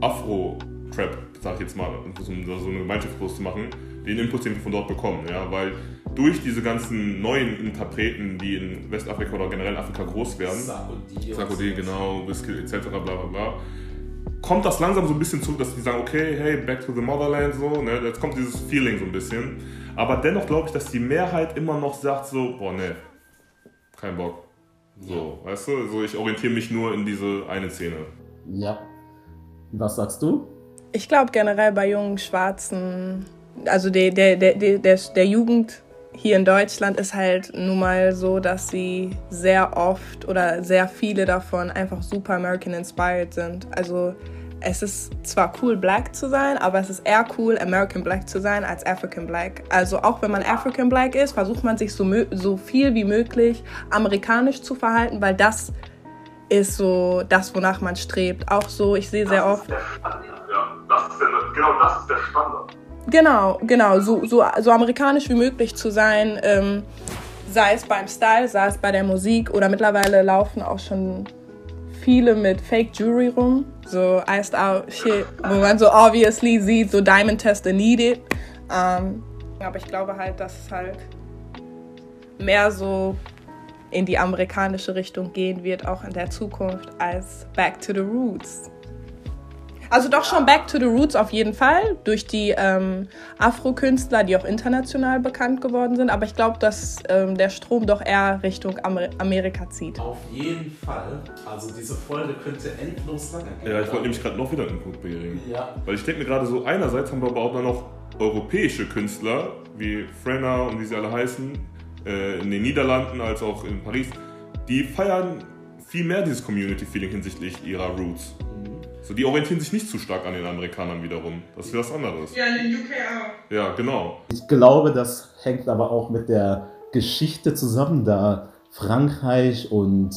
B: Afro-Trap, sag ich jetzt mal, um so eine Gemeinschaft groß zu machen, den Input, den wir von dort bekommen. Ja? Weil durch diese ganzen neuen Interpreten, die in Westafrika oder generell in Afrika groß werden,
A: Sarkodie.
B: Sarkodie, genau, Whisky etc. bla bla bla. Kommt das langsam so ein bisschen zurück, dass die sagen, okay, hey, back to the motherland, so, ne? Jetzt kommt dieses Feeling so ein bisschen. Aber dennoch glaube ich, dass die Mehrheit immer noch sagt so, boah, ne, kein Bock. So, weißt du, also ich orientiere mich nur in diese eine Szene.
A: Ja. Was sagst du?
C: Ich glaube generell bei jungen Schwarzen, also der, der, der, der, der, der Jugend hier in Deutschland ist halt nun mal so, dass sie sehr oft oder sehr viele davon einfach super American inspired sind. Also es ist zwar cool, black zu sein, aber es ist eher cool, American black zu sein als African black. Also auch wenn man African black ist, versucht man sich so, so viel wie möglich amerikanisch zu verhalten, weil das ist so das, wonach man strebt. Auch so, ich sehe sehr oft.
B: Ja, das ist der, genau das ist der Standard.
C: Genau, genau, so, so, so amerikanisch wie möglich zu sein, ähm, sei es beim Style, sei es bei der Musik oder mittlerweile laufen auch schon viele mit Fake Jewelry rum, so iced out shit, wo man so obviously sieht, so Diamond Tester needed. Ähm, aber ich glaube halt, dass es halt mehr so in die amerikanische Richtung gehen wird, auch in der Zukunft, als Back to the Roots. Also doch schon Back to the Roots auf jeden Fall, durch die ähm, Afro-Künstler, die auch international bekannt geworden sind. Aber ich glaube, dass ähm, der Strom doch eher Richtung Amer Amerika zieht.
A: Auf jeden Fall. Also diese Folge könnte endlos lange gehen.
B: Ja, ich wollte nämlich gerade noch wieder einen Punkt bringen.
A: Ja.
B: Weil ich denke mir gerade so, einerseits haben wir aber auch noch europäische Künstler, wie Frenner und wie sie alle heißen, äh, in den Niederlanden als auch in Paris, die feiern viel mehr dieses Community-Feeling hinsichtlich ihrer Roots. So, die orientieren sich nicht zu stark an den Amerikanern wiederum. Das ist was anderes.
G: Ja, in den UK auch.
B: Ja, genau.
A: Ich glaube, das hängt aber auch mit der Geschichte zusammen, da Frankreich und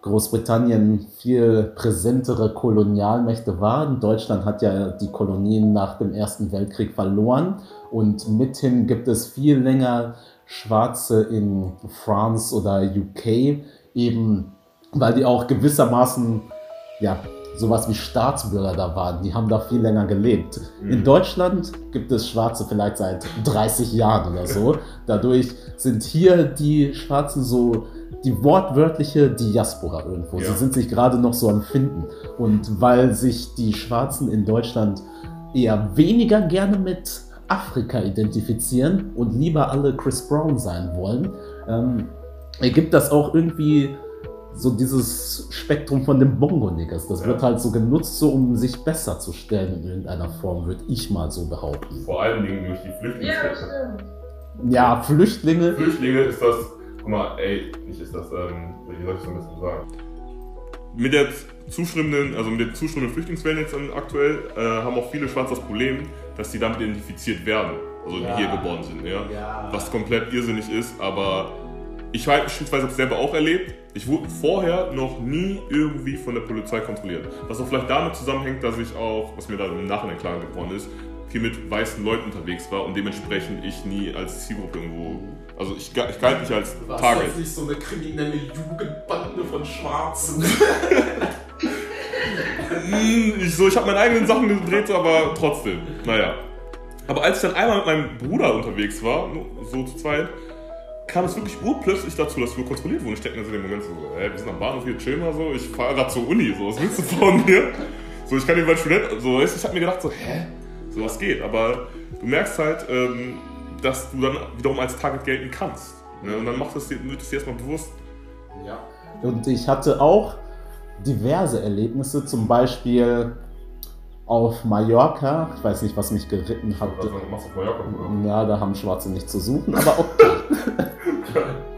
A: Großbritannien viel präsentere Kolonialmächte waren. Deutschland hat ja die Kolonien nach dem Ersten Weltkrieg verloren und mithin gibt es viel länger Schwarze in France oder UK, eben weil die auch gewissermaßen ja, sowas wie Staatsbürger da waren. Die haben da viel länger gelebt. In Deutschland gibt es Schwarze vielleicht seit 30 Jahren oder so. Dadurch sind hier die Schwarzen so die wortwörtliche Diaspora irgendwo.
B: Ja.
A: Sie sind sich gerade noch so am Finden. Und weil sich die Schwarzen in Deutschland eher weniger gerne mit Afrika identifizieren und lieber alle Chris Brown sein wollen, ähm, ergibt das auch irgendwie so dieses Spektrum von den Bongo-Niggers. Das
B: Ja.
A: wird halt so genutzt, so um sich besser zu stellen in irgendeiner Form, würde ich mal so behaupten.
B: Vor allen Dingen durch die
G: Ja,
B: Flüchtlingswelle.
G: stimmt.
A: Ja, Flüchtlinge.
B: Flüchtlinge ist das, guck mal, ey, nicht ist das, ähm, wie soll ich das am besten sagen? Mit der zustimmenden, also mit der zustimmenden Flüchtlingswelle jetzt aktuell, äh, haben auch viele Schwarze das Problem, dass die damit identifiziert werden, also
A: Ja.
B: die hier geboren sind, ja?
A: Ja.
B: Was komplett irrsinnig ist, aber ich habe beispielsweise selber auch erlebt. Ich wurde vorher noch nie irgendwie von der Polizei kontrolliert. Was auch vielleicht damit zusammenhängt, dass ich auch, was mir da im Nachhinein klar geworden ist, viel mit weißen Leuten unterwegs war und dementsprechend ich nie als Zielgruppe irgendwo, also ich, ich galt nicht als
H: warst
B: Target.
H: jetzt nicht so eine kriminelle Jugendbande von Schwarzen.
B: Mm, Ich, so, ich habe meine eigenen Sachen gedreht, aber trotzdem. Naja. Aber als ich dann einmal mit meinem Bruder unterwegs war, so zu zweit, kam es wirklich urplötzlich dazu, dass wir kontrolliert wurden. Ich denke mir so in dem Moment so, hä, wir sind am Bahnhof hier, chill mal so, ich fahre gerade zur Uni, so, was willst du von mir? So, ich kann hier als Student, so, weißt ich habe mir gedacht so, hä, so was geht. Aber du merkst halt, ähm, dass du dann wiederum als Target gelten kannst. Ne? Und dann macht es dir, wird es dir erstmal bewusst.
A: Ja. Und ich hatte auch diverse Erlebnisse, zum Beispiel auf Mallorca. Ich weiß nicht, was mich geritten hat.
B: Also, machst du auf Mallorca, oder?
A: Ja, da haben Schwarze nicht zu suchen, aber okay. *laughs*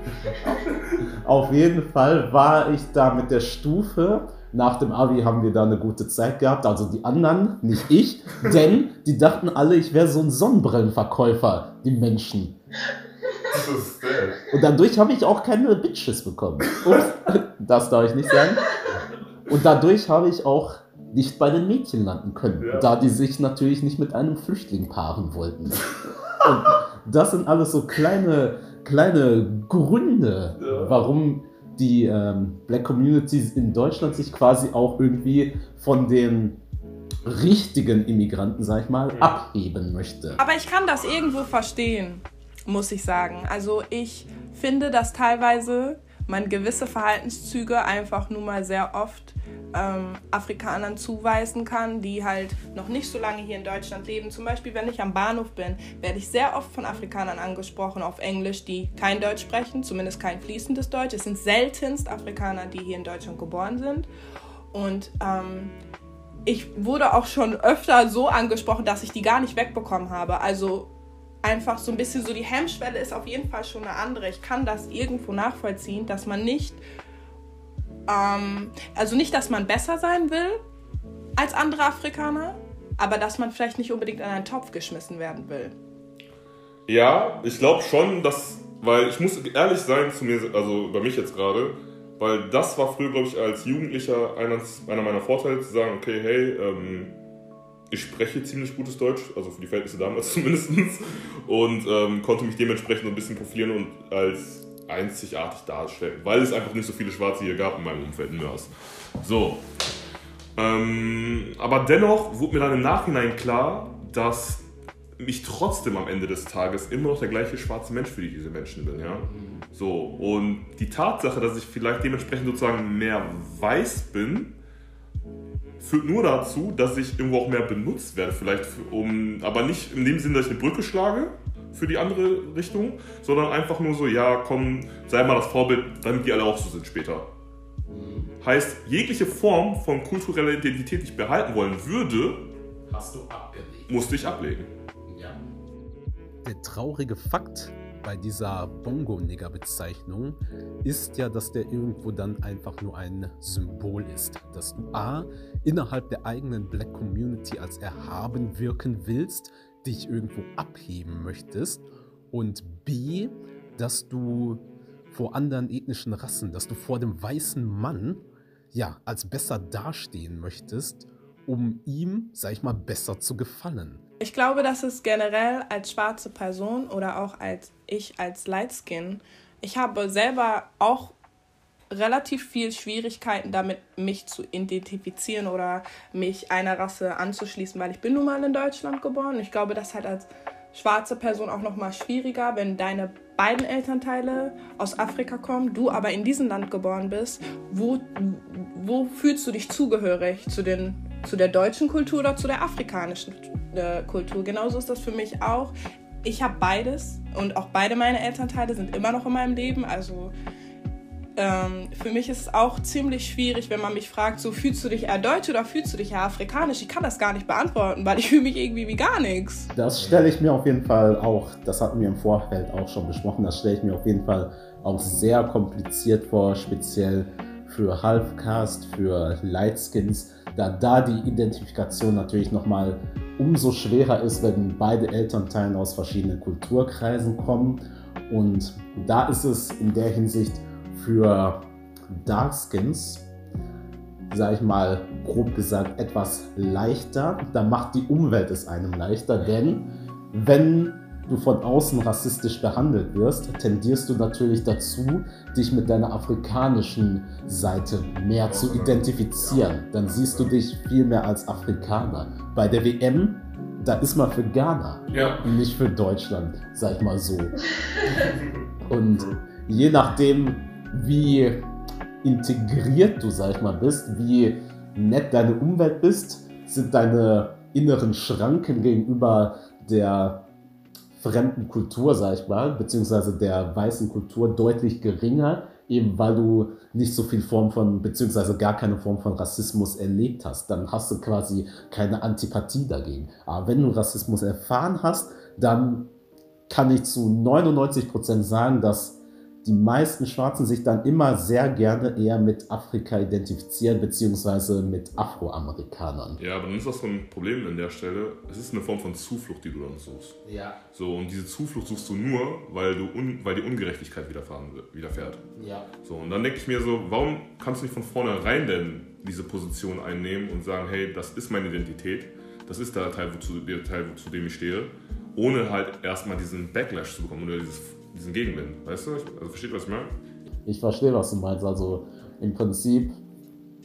A: Auf jeden Fall war ich da mit der Stufe. Nach dem Abi haben wir da eine gute Zeit gehabt, also die anderen, nicht ich, denn die dachten alle, ich wäre so ein Sonnenbrillenverkäufer, die Menschen.
B: Das ist der.
A: Und dadurch habe ich auch keine Bitches bekommen. Ups, das darf ich nicht sagen. Und dadurch habe ich auch nicht bei den Mädchen landen können,
B: Ja.
A: da die sich natürlich nicht mit einem Flüchtling paaren wollten. Und das sind alles so kleine, kleine Gründe,
B: Ja.
A: warum die ähm, Black Communities in Deutschland sich quasi auch irgendwie von den richtigen Immigranten, sag ich mal, abheben möchte.
C: Aber ich kann das irgendwo verstehen, muss ich sagen. Also ich finde, dass teilweise man gewisse Verhaltenszüge einfach nur mal sehr oft ähm, Afrikanern zuweisen kann, die halt noch nicht so lange hier in Deutschland leben. Zum Beispiel, wenn ich am Bahnhof bin, werde ich sehr oft von Afrikanern angesprochen auf Englisch, die kein Deutsch sprechen, zumindest kein fließendes Deutsch. Es sind seltenst Afrikaner, die hier in Deutschland geboren sind. Und ähm, ich wurde auch schon öfter so angesprochen, dass ich die gar nicht wegbekommen habe. Also einfach so ein bisschen so die Hemmschwelle ist auf jeden Fall schon eine andere. Ich kann das irgendwo nachvollziehen, dass man nicht, ähm, also nicht, dass man besser sein will als andere Afrikaner, aber dass man vielleicht nicht unbedingt in einen Topf geschmissen werden will.
B: Ja, ich glaube schon, dass, weil ich muss ehrlich sein zu mir, also bei mich jetzt gerade, weil das war früher, glaube ich, als Jugendlicher einer, einer meiner Vorteile zu sagen, okay, hey, ähm, ich spreche ziemlich gutes Deutsch, also für die Verhältnisse damals *laughs* zumindest, und ähm, konnte mich dementsprechend ein bisschen profilieren und als einzigartig darstellen, weil es einfach nicht so viele Schwarze hier gab in meinem Umfeld in Mörs. So. Ähm, aber dennoch wurde mir dann im Nachhinein klar, dass ich trotzdem am Ende des Tages immer noch der gleiche schwarze Mensch für diese Menschen bin, ja. So, und die Tatsache, dass ich vielleicht dementsprechend sozusagen mehr weiß bin, führt nur dazu, dass ich irgendwo auch mehr benutzt werde, vielleicht für, um, aber nicht in dem Sinne, dass ich eine Brücke schlage für die andere Richtung, sondern einfach nur so, ja, komm, sei mal das Vorbild, damit die alle auch so sind später. Heißt, jegliche Form von kultureller Identität, die ich behalten wollen würde,
D: Hast du abgelegt.
B: musste ich ablegen.
D: Ja.
A: Der traurige Fakt bei dieser Bongo-Nigger-Bezeichnung ist ja, dass der irgendwo dann einfach nur ein Symbol ist. Dass du A, innerhalb der eigenen Black Community als erhaben wirken willst, dich irgendwo abheben möchtest und B, dass du vor anderen ethnischen Rassen, dass du vor dem weißen Mann ja als besser dastehen möchtest, um ihm, sag ich mal, besser zu gefallen.
C: Ich glaube, dass es generell als schwarze Person oder auch als ich als Lightskin, ich habe selber auch relativ viel Schwierigkeiten damit, mich zu identifizieren oder mich einer Rasse anzuschließen, weil ich bin nun mal in Deutschland geboren. Ich glaube, das halt als schwarze Person auch noch mal schwieriger, wenn deine beiden Elternteile aus Afrika kommen, du aber in diesem Land geboren bist. Wo, wo fühlst du dich zugehörig? Zu, den, zu der deutschen Kultur oder zu der afrikanischen äh, Kultur? Genauso ist das für mich auch. Ich habe beides und auch beide meine Elternteile sind immer noch in meinem Leben. Also ähm, für mich ist es auch ziemlich schwierig, wenn man mich fragt, so fühlst du dich eher deutsch oder fühlst du dich eher afrikanisch? Ich kann das gar nicht beantworten, weil ich fühle mich irgendwie wie gar nichts.
A: Das stelle ich mir auf jeden Fall auch, das hatten wir im Vorfeld auch schon besprochen, das stelle ich mir auf jeden Fall auch sehr kompliziert vor, speziell für Halfcast, für Lightskins, da da die Identifikation natürlich nochmal umso schwerer ist, wenn beide Elternteile aus verschiedenen Kulturkreisen kommen. Und da ist es in der Hinsicht für Darkskins, sag ich mal, grob gesagt, etwas leichter. Da macht die Umwelt es einem leichter, denn wenn du von außen rassistisch behandelt wirst, tendierst du natürlich dazu, dich mit deiner afrikanischen Seite mehr zu identifizieren. Dann siehst du dich viel mehr als Afrikaner. Bei der WM, da ist man für Ghana,
H: Ja.
A: nicht für Deutschland, sag ich mal so. Und je nachdem, wie integriert du, sag ich mal, bist, wie nett deine Umwelt bist, sind deine inneren Schranken gegenüber der fremden Kultur, sag ich mal, beziehungsweise der weißen Kultur deutlich geringer, eben weil du nicht so viel Form von, beziehungsweise gar keine Form von Rassismus erlebt hast. Dann hast du quasi keine Antipathie dagegen. Aber wenn du Rassismus erfahren hast, dann kann ich zu 99% sagen, dass die meisten Schwarzen sich dann immer sehr gerne eher mit Afrika identifizieren, beziehungsweise mit Afroamerikanern.
B: Ja, aber dann ist das so ein Problem an der Stelle. Es ist eine Form von Zuflucht, die du dann suchst.
D: Ja,
B: So, und diese Zuflucht suchst du nur, weil, du un, weil die Ungerechtigkeit widerfahren, widerfährt.
D: ja.
B: So, und dann denke ich mir so, warum kannst du nicht von vornherein denn diese Position einnehmen und sagen, hey, das ist meine Identität, das ist der Teil, wozu, der Teil, zu dem ich stehe, ohne halt erstmal diesen Backlash zu bekommen oder dieses, diesen Gegenwind. Weißt du? Also versteht, was ich meine?
A: Ich verstehe, was du meinst. Also im Prinzip,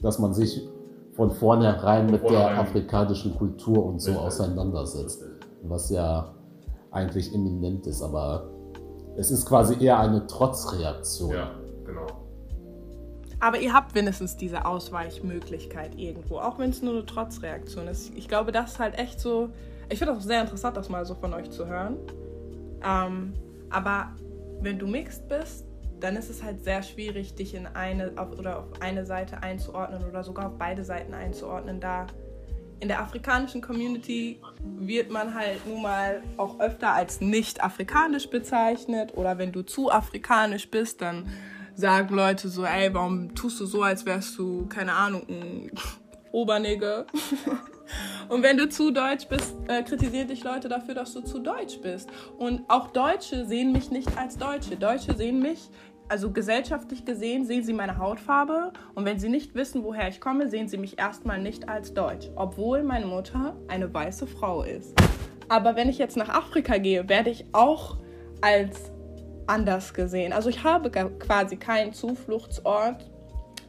A: dass man sich von vornherein mit
B: vornherein.
A: der afrikanischen Kultur und so auseinandersetzt. Was ja eigentlich eminent ist, aber es ist quasi eher eine Trotzreaktion.
B: Ja, genau.
C: Aber ihr habt wenigstens diese Ausweichmöglichkeit irgendwo, auch wenn es nur eine Trotzreaktion ist. Ich glaube, das ist halt echt so. Ich finde auch sehr interessant, das mal so von euch zu hören. Ähm, aber wenn du mixed bist, dann ist es halt sehr schwierig, dich in eine auf, oder auf eine Seite einzuordnen oder sogar auf beide Seiten einzuordnen, da in der afrikanischen Community wird man halt nun mal auch öfter als nicht afrikanisch bezeichnet oder wenn du zu afrikanisch bist, dann sagen Leute so, ey, warum tust du so, als wärst du, keine Ahnung, ein *laughs* Obernigger. *laughs* Und wenn du zu deutsch bist, äh, kritisieren dich Leute dafür, dass du zu deutsch bist. Und auch Deutsche sehen mich nicht als Deutsche. Deutsche sehen mich, also gesellschaftlich gesehen, sehen sie meine Hautfarbe. Und wenn sie nicht wissen, woher ich komme, sehen sie mich erstmal nicht als Deutsch. Obwohl meine Mutter eine weiße Frau ist. Aber wenn ich jetzt nach Afrika gehe, werde ich auch als anders gesehen. Also ich habe quasi keinen Zufluchtsort,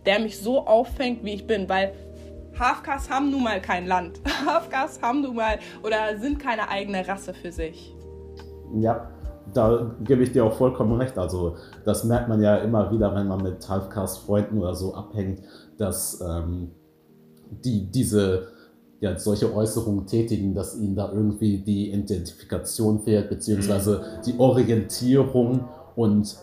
C: der mich so auffängt, wie ich bin, weil Hafkas haben nun mal kein Land. *laughs* Hafkas haben nun mal oder sind keine eigene Rasse für sich.
A: Ja, da gebe ich dir auch vollkommen recht. Also, das merkt man ja immer wieder, wenn man mit Halfcast-Freunden oder so abhängt, dass ähm, die diese ja, solche Äußerungen tätigen, dass ihnen da irgendwie die Identifikation fehlt, beziehungsweise die Orientierung. Und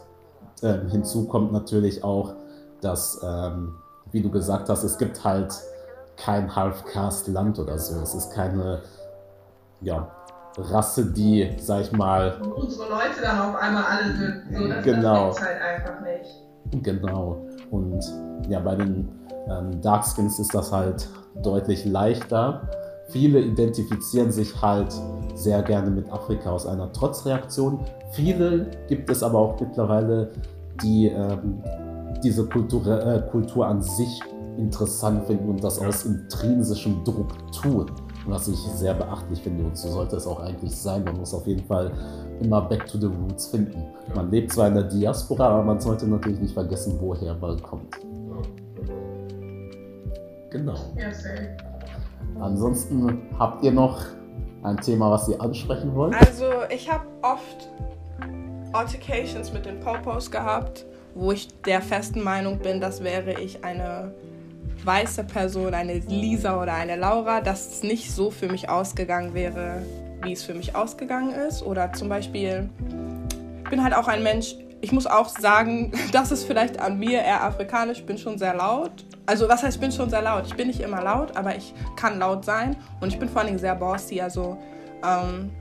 A: ähm, hinzu kommt natürlich auch, dass, ähm, wie du gesagt hast, es gibt halt kein Halfcast-Land oder so. Es ist keine ja, Rasse, die, sag ich mal,
G: Und unsere Leute dann auf einmal alle sind. So, das,
A: Genau.
G: das halt einfach nicht.
A: Genau. Und ja, bei den ähm, Darkskins ist das halt deutlich leichter. Viele identifizieren sich halt sehr gerne mit Afrika aus einer Trotzreaktion. Viele gibt es aber auch mittlerweile, die ähm, diese Kultur, äh, Kultur an sich interessant finden und das aus intrinsischem Druck tun. Was ich sehr beachtlich finde und so sollte es auch eigentlich sein. Man muss auf jeden Fall immer back to the roots finden. Man lebt zwar in der Diaspora, aber man sollte natürlich nicht vergessen, woher man kommt. Genau. Ansonsten habt ihr noch ein Thema, was ihr ansprechen wollt?
C: Also ich habe oft Altercations mit den Popos gehabt, wo ich der festen Meinung bin, dass wäre ich eine weiße Person, eine Lisa oder eine Laura, dass es nicht so für mich ausgegangen wäre, wie es für mich ausgegangen ist. Oder zum Beispiel, ich bin halt auch ein Mensch, ich muss auch sagen, *laughs* das ist vielleicht an mir eher afrikanisch, ich bin schon sehr laut. Also was heißt, ich bin schon sehr laut? Ich bin nicht immer laut, aber ich kann laut sein und ich bin vor allen Dingen sehr bossy, also ähm,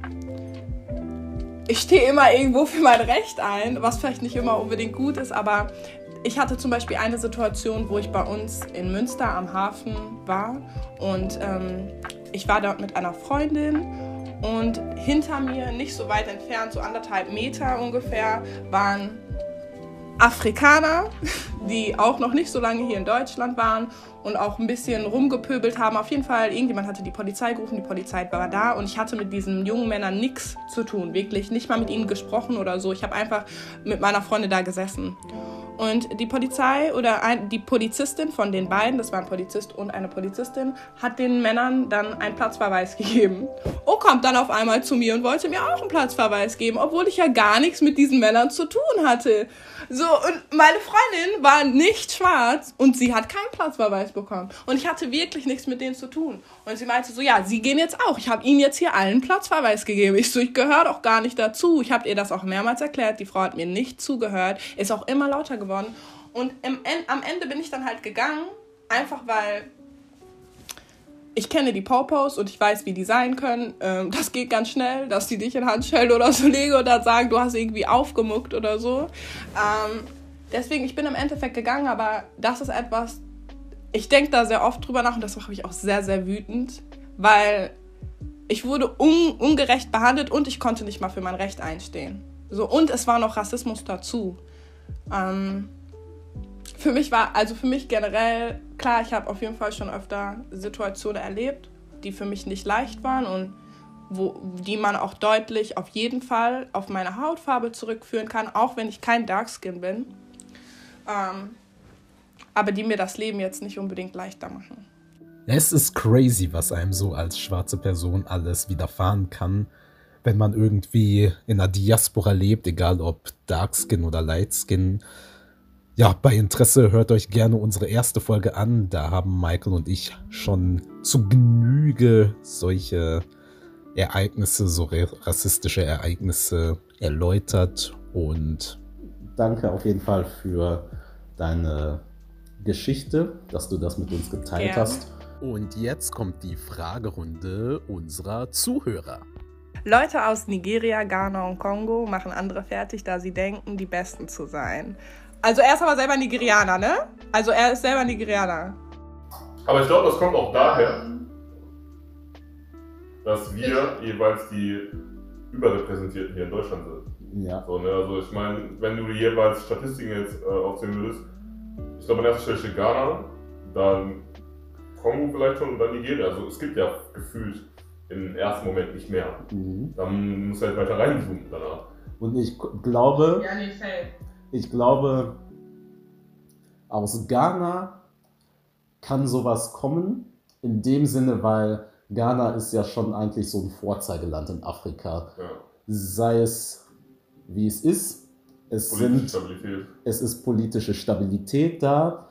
C: ich stehe immer irgendwo für mein Recht ein, was vielleicht nicht immer unbedingt gut ist, aber ich hatte zum Beispiel eine Situation, wo ich bei uns in Münster am Hafen war und ähm, ich war dort mit einer Freundin und hinter mir, nicht so weit entfernt, so anderthalb Meter ungefähr, waren Afrikaner, *laughs* die auch noch nicht so lange hier in Deutschland waren und auch ein bisschen rumgepöbelt haben. Auf jeden Fall, irgendjemand hatte die Polizei gerufen, die Polizei war da und ich hatte mit diesen jungen Männern nichts zu tun, wirklich nicht mal mit ihnen gesprochen oder so. Ich habe einfach mit meiner Freundin da gesessen. Und die Polizei oder ein, die Polizistin von den beiden, das war ein Polizist und eine Polizistin, hat den Männern dann einen Platzverweis *laughs* gegeben. Und kommt dann auf einmal zu mir und wollte mir auch einen Platzverweis geben, obwohl ich ja gar nichts mit diesen Männern zu tun hatte. So, und meine Freundin war nicht schwarz und sie hat keinen Platzverweis bekommen. Und ich hatte wirklich nichts mit denen zu tun. Und sie meinte so, ja, sie gehen jetzt auch. Ich habe ihnen jetzt hier allen Platzverweis gegeben. Ich so, ich gehöre doch gar nicht dazu. Ich habe ihr das auch mehrmals erklärt. Die Frau hat mir nicht zugehört, ist auch immer lauter geworden. Und im, am Ende bin ich dann halt gegangen, einfach weil ich kenne die Popos und ich weiß, wie die sein können. Ähm, *laughs* das geht ganz schnell, dass die dich in Handschellen oder so legen und dann sagen, du hast irgendwie aufgemuckt oder so. Ähm, deswegen, ich bin im Endeffekt gegangen, aber das ist etwas, ich denke da sehr oft drüber nach und das macht mich auch sehr, sehr wütend, weil ich wurde un ungerecht behandelt und ich konnte nicht mal für mein Recht einstehen. So, und es war noch Rassismus dazu. Ähm, für mich war, also für mich generell, klar, ich habe auf jeden Fall schon öfter Situationen erlebt, die für mich nicht leicht waren und wo, die man auch deutlich auf jeden Fall auf meine Hautfarbe zurückführen kann, auch wenn ich kein Darkskin bin. Ähm, aber die mir das Leben jetzt nicht unbedingt leichter machen.
D: Es ist crazy, was einem so als schwarze Person alles widerfahren kann, wenn man irgendwie in einer Diaspora lebt, egal ob Darkskin oder Lightskin. Ja, bei Interesse hört euch gerne unsere erste Folge an. Da haben Michael und ich schon zu Genüge solche Ereignisse, so rassistische Ereignisse erläutert und
A: danke auf jeden Fall für deine Geschichte, dass du das mit uns geteilt
C: Gerne.
A: hast.
D: Und jetzt kommt die Fragerunde unserer Zuhörer.
C: Leute aus Nigeria, Ghana und Kongo machen andere fertig, da sie denken, die Besten zu sein. Also er ist aber selber Nigerianer, ne? Also er ist selber Nigerianer.
B: Aber ich glaube, das kommt auch daher, dass wir jeweils die Überrepräsentierten hier in Deutschland sind.
A: Ja.
B: So, ne? Also ich meine, wenn du jeweils Statistiken jetzt äh, aufzählen würdest, ich glaube an erster Stelle steht Ghana, dann Kongo vielleicht schon und dann Nigeria. Also es gibt ja gefühlt im ersten Moment nicht mehr.
A: Mhm.
B: Dann musst du halt weiter reinzoomen danach.
A: Und ich glaube,
G: Ja, nee,
A: ich glaube, aus Ghana kann sowas kommen. In dem Sinne, weil Ghana ist ja schon eigentlich so ein Vorzeigeland in Afrika.
B: Ja.
A: Sei es wie es ist. Es sind es ist politische Stabilität da.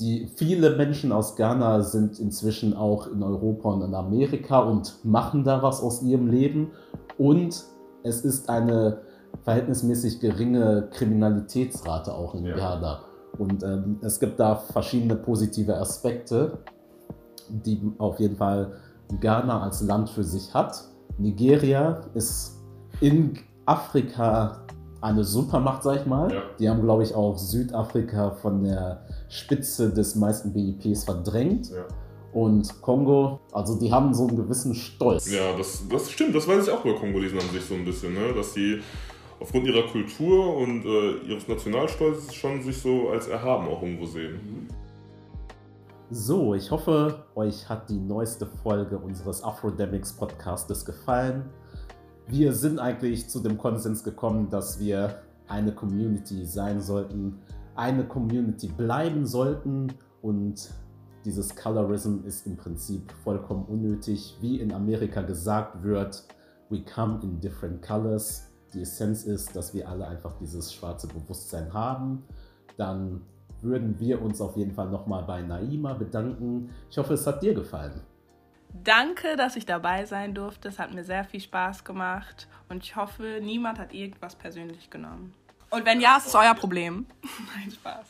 A: Die, viele Menschen aus Ghana sind inzwischen auch in Europa und in Amerika und machen da was aus ihrem Leben. Und es ist eine verhältnismäßig geringe Kriminalitätsrate auch in
B: Ja.
A: Ghana. Und ähm, es gibt da verschiedene positive Aspekte, die auf jeden Fall Ghana als Land für sich hat. Nigeria ist in Afrika eine Supermacht, sag ich mal.
B: Ja.
A: Die haben, glaube ich, auch Südafrika von der Spitze des meisten BIPs verdrängt.
B: Ja.
A: Und Kongo, also die haben so einen gewissen Stolz.
B: Ja, das, das stimmt, das weiß ich auch über Kongolesen an sich so ein bisschen, ne? dass sie aufgrund ihrer Kultur und äh, ihres Nationalstolzes schon sich so als erhaben auch irgendwo sehen.
A: So, ich hoffe, euch hat die neueste Folge unseres Afrodemics Podcastes gefallen. Wir sind eigentlich zu dem Konsens gekommen, dass wir eine Community sein sollten, eine Community bleiben sollten und dieses Colorism ist im Prinzip vollkommen unnötig. Wie in Amerika gesagt wird, we come in different colors. Die Essenz ist, dass wir alle einfach dieses schwarze Bewusstsein haben. Dann würden wir uns auf jeden Fall nochmal bei Naima bedanken. Ich hoffe, es hat dir gefallen.
C: Danke, dass ich dabei sein durfte. Es hat mir sehr viel Spaß gemacht und ich hoffe, niemand hat irgendwas persönlich genommen. Und wenn ja, ist es euer Problem. *laughs* Nein, Spaß.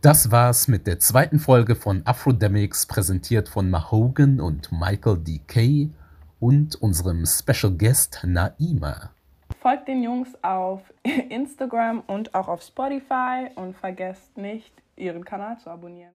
D: Das war's mit der zweiten Folge von Afrodemics, präsentiert von Mahogan und Michael D.K. und unserem Special Guest Naima.
C: Folgt den Jungs auf Instagram und auch auf Spotify und vergesst nicht, ihren Kanal zu abonnieren.